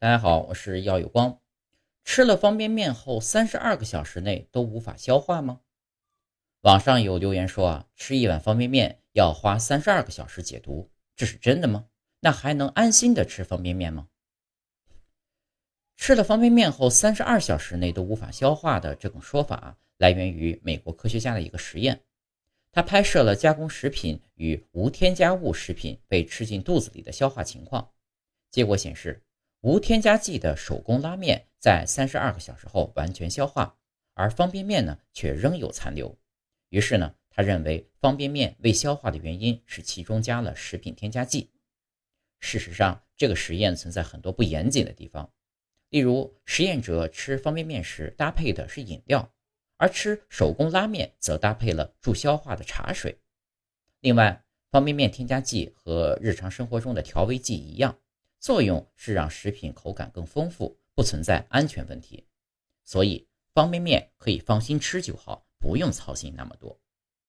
大家好，我是耀有光。吃了方便面后三十二个小时内都无法消化吗？网上有留言说啊，吃一碗方便面要花三十二个小时解毒，这是真的吗？那还能安心的吃方便面吗？吃了方便面后三十二小时内都无法消化的这种说法，来源于美国科学家的一个实验。他拍摄了加工食品与无添加物食品被吃进肚子里的消化情况，结果显示，无添加剂的手工拉面在三十二个小时后完全消化，而方便面呢却仍有残留。于是呢，他认为方便面未消化的原因是其中加了食品添加剂。事实上，这个实验存在很多不严谨的地方，例如实验者吃方便面时搭配的是饮料。而吃手工拉面则搭配了助消化的茶水。另外，方便面添加剂和日常生活中的调味剂一样，作用是让食品口感更丰富，不存在安全问题。所以，方便面可以放心吃就好，不用操心那么多。